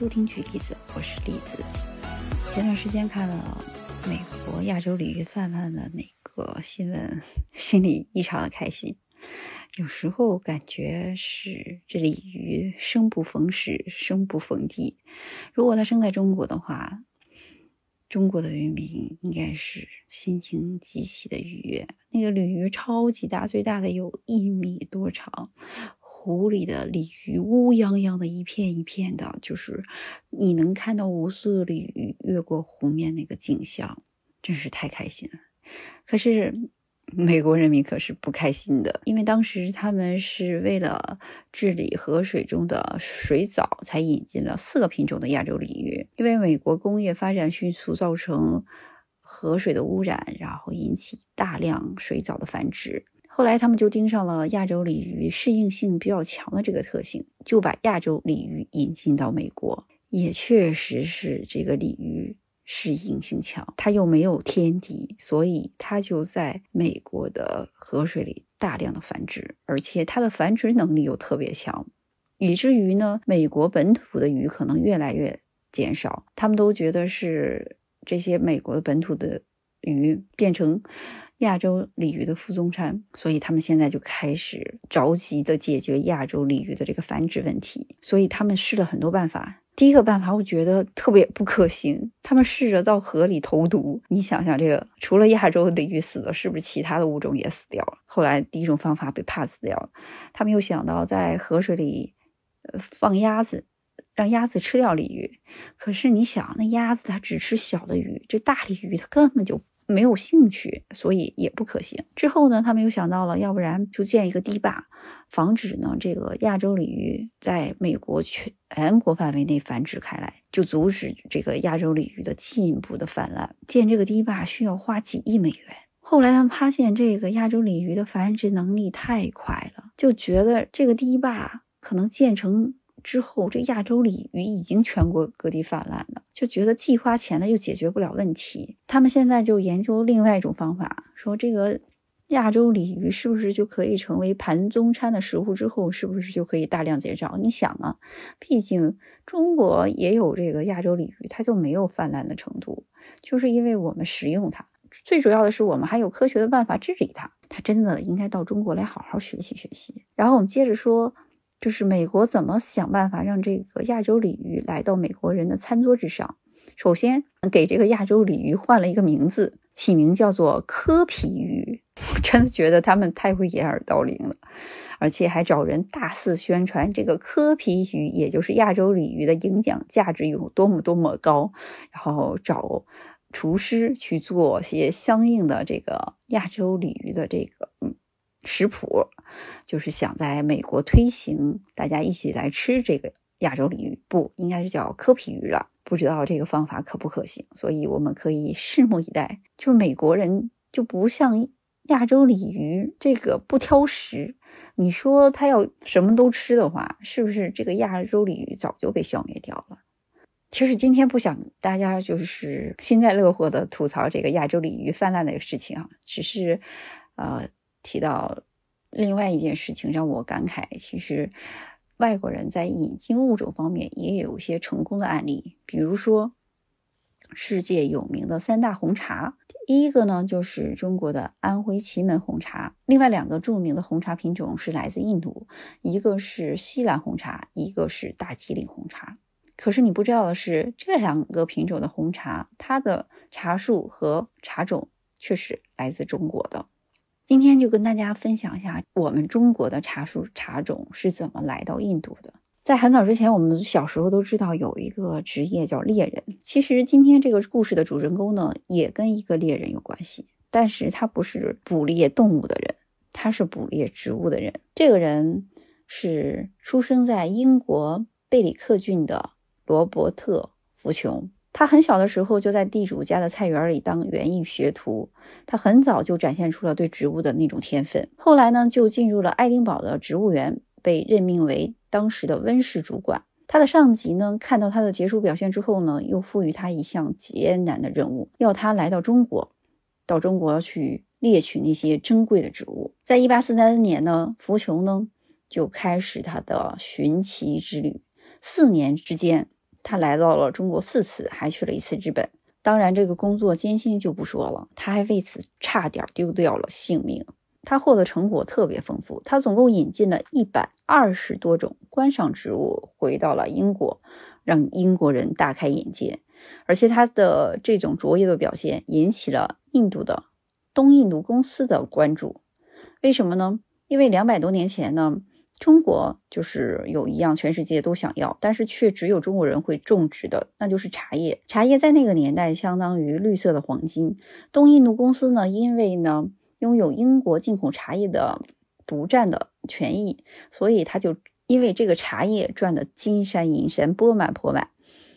收听举例子，我是栗子。前段时间看了美国亚洲鲤鱼泛滥的那个新闻，心里异常的开心。有时候感觉是这鲤鱼生不逢时，生不逢地。如果它生在中国的话，中国的渔民应该是心情极其的愉悦。那个鲤鱼超级大，最大的有一米多长。湖里的鲤鱼乌泱泱的一片一片的，就是你能看到无数的鲤鱼越过湖面那个景象，真是太开心了。可是美国人民可是不开心的，因为当时他们是为了治理河水中的水藻，才引进了四个品种的亚洲鲤鱼。因为美国工业发展迅速，造成河水的污染，然后引起大量水藻的繁殖。后来他们就盯上了亚洲鲤鱼适应性比较强的这个特性，就把亚洲鲤鱼引进到美国。也确实是这个鲤鱼适应性强，它又没有天敌，所以它就在美国的河水里大量的繁殖，而且它的繁殖能力又特别强，以至于呢，美国本土的鱼可能越来越减少。他们都觉得是这些美国本土的鱼变成。亚洲鲤鱼的负宗餐，所以他们现在就开始着急的解决亚洲鲤鱼的这个繁殖问题。所以他们试了很多办法。第一个办法我觉得特别不可行，他们试着到河里投毒。你想想，这个除了亚洲鲤鱼死了，是不是其他的物种也死掉了？后来第一种方法被 pass 掉了。他们又想到在河水里放鸭子，让鸭子吃掉鲤鱼。可是你想，那鸭子它只吃小的鱼，这大鲤鱼它根本就。没有兴趣，所以也不可行。之后呢，他们又想到了，要不然就建一个堤坝，防止呢这个亚洲鲤鱼在美国全国范围内繁殖开来，就阻止这个亚洲鲤鱼的进一步的泛滥。建这个堤坝需要花几亿美元。后来他们发现这个亚洲鲤鱼的繁殖能力太快了，就觉得这个堤坝可能建成。之后，这亚洲鲤鱼已经全国各地泛滥了，就觉得既花钱了又解决不了问题。他们现在就研究另外一种方法，说这个亚洲鲤鱼是不是就可以成为盘中餐的食物？之后是不是就可以大量减少？你想啊，毕竟中国也有这个亚洲鲤鱼，它就没有泛滥的程度，就是因为我们食用它。最主要的是，我们还有科学的办法治理它。它真的应该到中国来好好学习学习。然后我们接着说。就是美国怎么想办法让这个亚洲鲤鱼来到美国人的餐桌之上？首先给这个亚洲鲤鱼换了一个名字，起名叫做科皮鱼。真的觉得他们太会掩耳盗铃了，而且还找人大肆宣传这个科皮鱼，也就是亚洲鲤鱼的营养价值有多么多么高，然后找厨师去做些相应的这个亚洲鲤鱼的这个嗯。食谱就是想在美国推行，大家一起来吃这个亚洲鲤鱼，不应该是叫科皮鱼了。不知道这个方法可不可行，所以我们可以拭目以待。就是美国人就不像亚洲鲤鱼这个不挑食，你说他要什么都吃的话，是不是这个亚洲鲤鱼早就被消灭掉了？其实今天不想大家就是幸灾乐祸的吐槽这个亚洲鲤鱼泛滥的事情啊，只是呃。提到另外一件事情，让我感慨，其实外国人在引进物种方面也有一些成功的案例。比如说，世界有名的三大红茶，第一个呢就是中国的安徽祁门红茶，另外两个著名的红茶品种是来自印度，一个是锡兰红茶，一个是大吉岭红茶。可是你不知道的是，这两个品种的红茶，它的茶树和茶种却是来自中国的。今天就跟大家分享一下我们中国的茶树茶种是怎么来到印度的。在很早之前，我们小时候都知道有一个职业叫猎人。其实今天这个故事的主人公呢，也跟一个猎人有关系，但是他不是捕猎动物的人，他是捕猎植物的人。这个人是出生在英国贝里克郡的罗伯特·福琼。他很小的时候就在地主家的菜园里当园艺学徒，他很早就展现出了对植物的那种天分。后来呢，就进入了爱丁堡的植物园，被任命为当时的温室主管。他的上级呢，看到他的杰出表现之后呢，又赋予他一项艰难的任务，要他来到中国，到中国去猎取那些珍贵的植物。在一八四三年呢，福琼呢就开始他的寻奇之旅。四年之间。他来到了中国四次，还去了一次日本。当然，这个工作艰辛就不说了，他还为此差点丢掉了性命。他获得成果特别丰富，他总共引进了一百二十多种观赏植物回到了英国，让英国人大开眼界。而且他的这种卓越的表现引起了印度的东印度公司的关注。为什么呢？因为两百多年前呢，中国就是有一样全世界都想要，但是却只有中国人会种植的，那就是茶叶。茶叶在那个年代相当于绿色的黄金。东印度公司呢，因为呢。拥有英国进口茶叶的独占的权益，所以他就因为这个茶叶赚得金山银山、钵满钵满。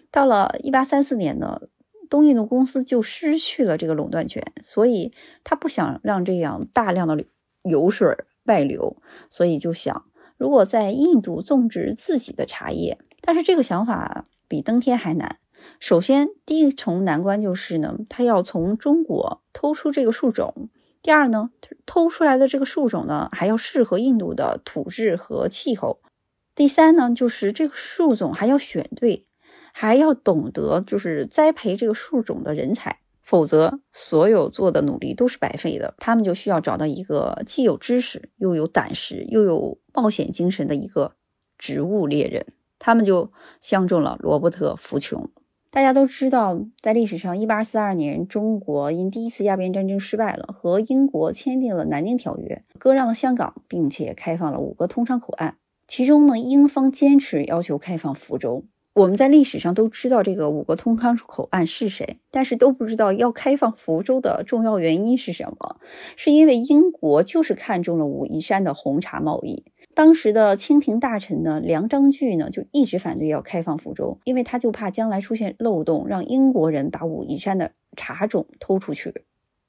到了一八三四年呢，东印度公司就失去了这个垄断权，所以他不想让这样大量的油水外流，所以就想如果在印度种植自己的茶叶。但是这个想法比登天还难。首先，第一重难关就是呢，他要从中国偷出这个树种。第二呢，偷出来的这个树种呢，还要适合印度的土质和气候。第三呢，就是这个树种还要选对，还要懂得就是栽培这个树种的人才，否则所有做的努力都是白费的。他们就需要找到一个既有知识又有胆识又有冒险精神的一个植物猎人。他们就相中了罗伯特·福琼。大家都知道，在历史上，一八四二年，中国因第一次鸦片战争失败了，和英国签订了《南京条约》，割让了香港，并且开放了五个通商口岸。其中呢，英方坚持要求开放福州。我们在历史上都知道这个五个通商口岸是谁，但是都不知道要开放福州的重要原因是什么。是因为英国就是看中了武夷山的红茶贸易。当时的清廷大臣呢，梁章钜呢就一直反对要开放福州，因为他就怕将来出现漏洞，让英国人把武夷山的茶种偷出去。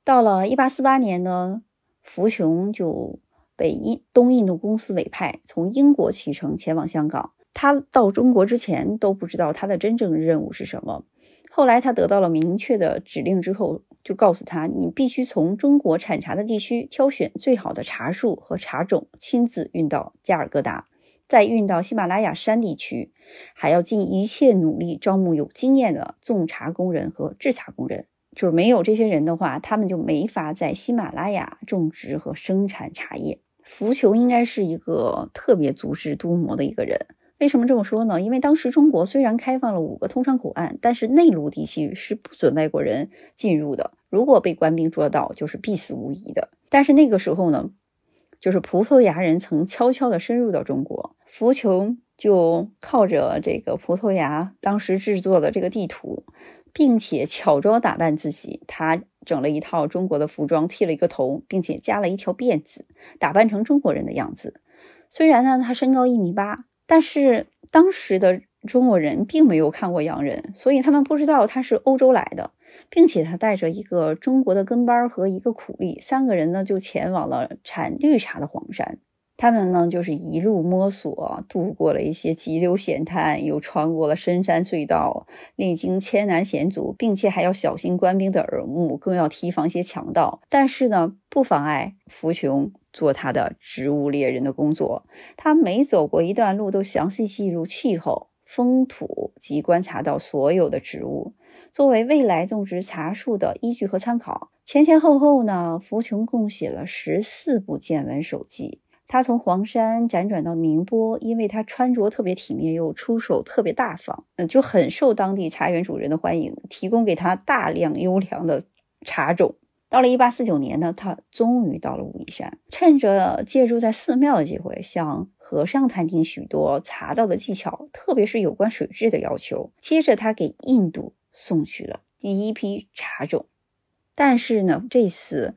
到了一八四八年呢，福琼就被印东印度公司委派从英国启程前往香港。他到中国之前都不知道他的真正任务是什么，后来他得到了明确的指令之后。就告诉他，你必须从中国产茶的地区挑选最好的茶树和茶种，亲自运到加尔各答，再运到喜马拉雅山地区，还要尽一切努力招募有经验的种茶工人和制茶工人。就是没有这些人的话，他们就没法在喜马拉雅种植和生产茶叶。福球应该是一个特别足智多谋的一个人。为什么这么说呢？因为当时中国虽然开放了五个通商口岸，但是内陆地区是不准外国人进入的。如果被官兵捉到，就是必死无疑的。但是那个时候呢，就是葡萄牙人曾悄悄地深入到中国，福琼就靠着这个葡萄牙当时制作的这个地图，并且巧装打扮自己，他整了一套中国的服装，剃了一个头，并且加了一条辫子，打扮成中国人的样子。虽然呢，他身高一米八。但是当时的中国人并没有看过洋人，所以他们不知道他是欧洲来的，并且他带着一个中国的跟班和一个苦力，三个人呢就前往了产绿茶的黄山。他们呢就是一路摸索，渡过了一些急流险滩，又穿过了深山隧道，历经千难险阻，并且还要小心官兵的耳目，更要提防一些强盗。但是呢，不妨碍福琼做他的植物猎人的工作。他每走过一段路，都详细记录气候、风土及观察到所有的植物，作为未来种植茶树的依据和参考。前前后后呢，福琼共写了十四部见闻手记。他从黄山辗转到宁波，因为他穿着特别体面，又出手特别大方，嗯，就很受当地茶园主人的欢迎，提供给他大量优良的茶种。到了一八四九年呢，他终于到了武夷山，趁着借住在寺庙的机会，向和尚探听许多茶道的技巧，特别是有关水质的要求。接着，他给印度送去了第一批茶种，但是呢，这次。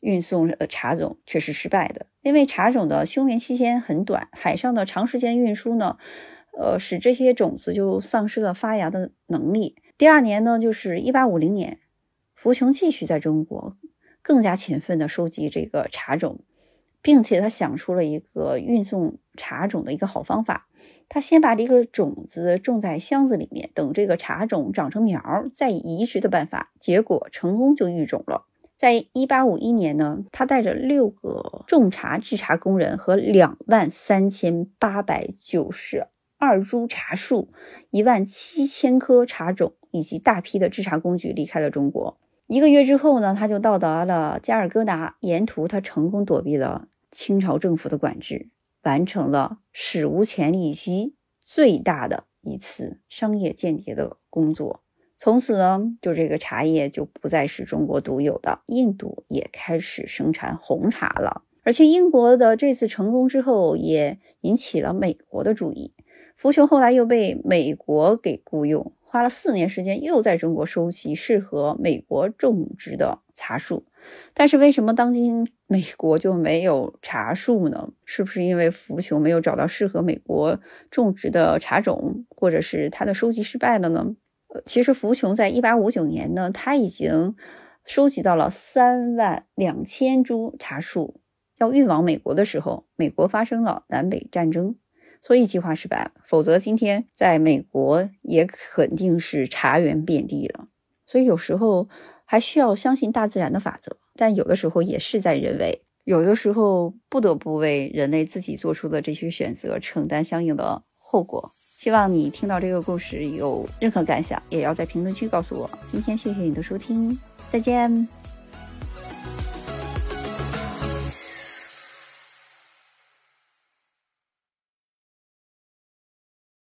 运送的茶种却是失败的，因为茶种的休眠期间很短，海上的长时间运输呢，呃，使这些种子就丧失了发芽的能力。第二年呢，就是一八五零年，福琼继续在中国更加勤奋地收集这个茶种，并且他想出了一个运送茶种的一个好方法。他先把这个种子种在箱子里面，等这个茶种长成苗，再移植的办法，结果成功就育种了。在一八五一年呢，他带着六个种茶制茶工人和两万三千八百九十二株茶树、一万七千棵茶种以及大批的制茶工具离开了中国。一个月之后呢，他就到达了加尔各答，沿途他成功躲避了清朝政府的管制，完成了史无前例及最大的一次商业间谍的工作。从此呢，就这个茶叶就不再是中国独有的，印度也开始生产红茶了。而且英国的这次成功之后，也引起了美国的注意。福琼后来又被美国给雇佣，花了四年时间，又在中国收集适合美国种植的茶树。但是为什么当今美国就没有茶树呢？是不是因为福琼没有找到适合美国种植的茶种，或者是他的收集失败了呢？其实福琼在一八五九年呢，他已经收集到了三万两千株茶树，要运往美国的时候，美国发生了南北战争，所以计划失败。否则今天在美国也肯定是茶园遍地了。所以有时候还需要相信大自然的法则，但有的时候也是在人为，有的时候不得不为人类自己做出的这些选择承担相应的后果。希望你听到这个故事有任何感想，也要在评论区告诉我。今天谢谢你的收听，再见。